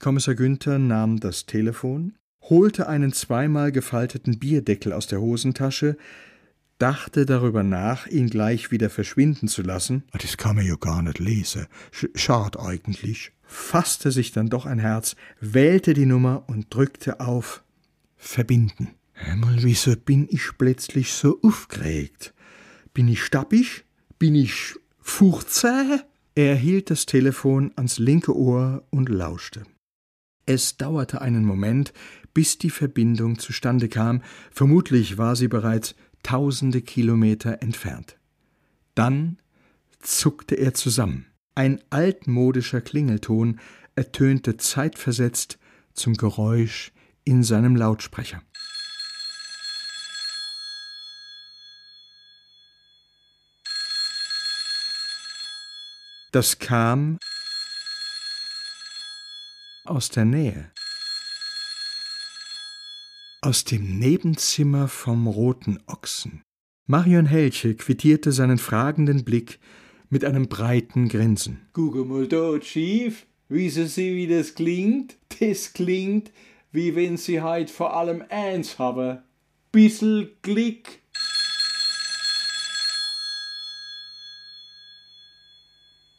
Kommissar Günther nahm das Telefon, holte einen zweimal gefalteten Bierdeckel aus der Hosentasche, dachte darüber nach, ihn gleich wieder verschwinden zu lassen. Das kann man ja gar nicht lesen. Sch schad eigentlich. Fasste sich dann doch ein Herz, wählte die Nummer und drückte auf Verbinden. Mal, wieso bin ich plötzlich so aufgeregt? Bin ich stappig? Bin ich furchzäh? Er hielt das Telefon ans linke Ohr und lauschte. Es dauerte einen Moment, bis die Verbindung zustande kam, vermutlich war sie bereits tausende Kilometer entfernt. Dann zuckte er zusammen. Ein altmodischer Klingelton ertönte zeitversetzt zum Geräusch in seinem Lautsprecher. Das kam aus der Nähe. Aus dem Nebenzimmer vom Roten Ochsen. Marion Helche quittierte seinen fragenden Blick mit einem breiten Grinsen. Guck mal dort, Chief. Wissen Sie, wie das klingt? Das klingt, wie wenn Sie heut vor allem eins haben. Bissel Glück.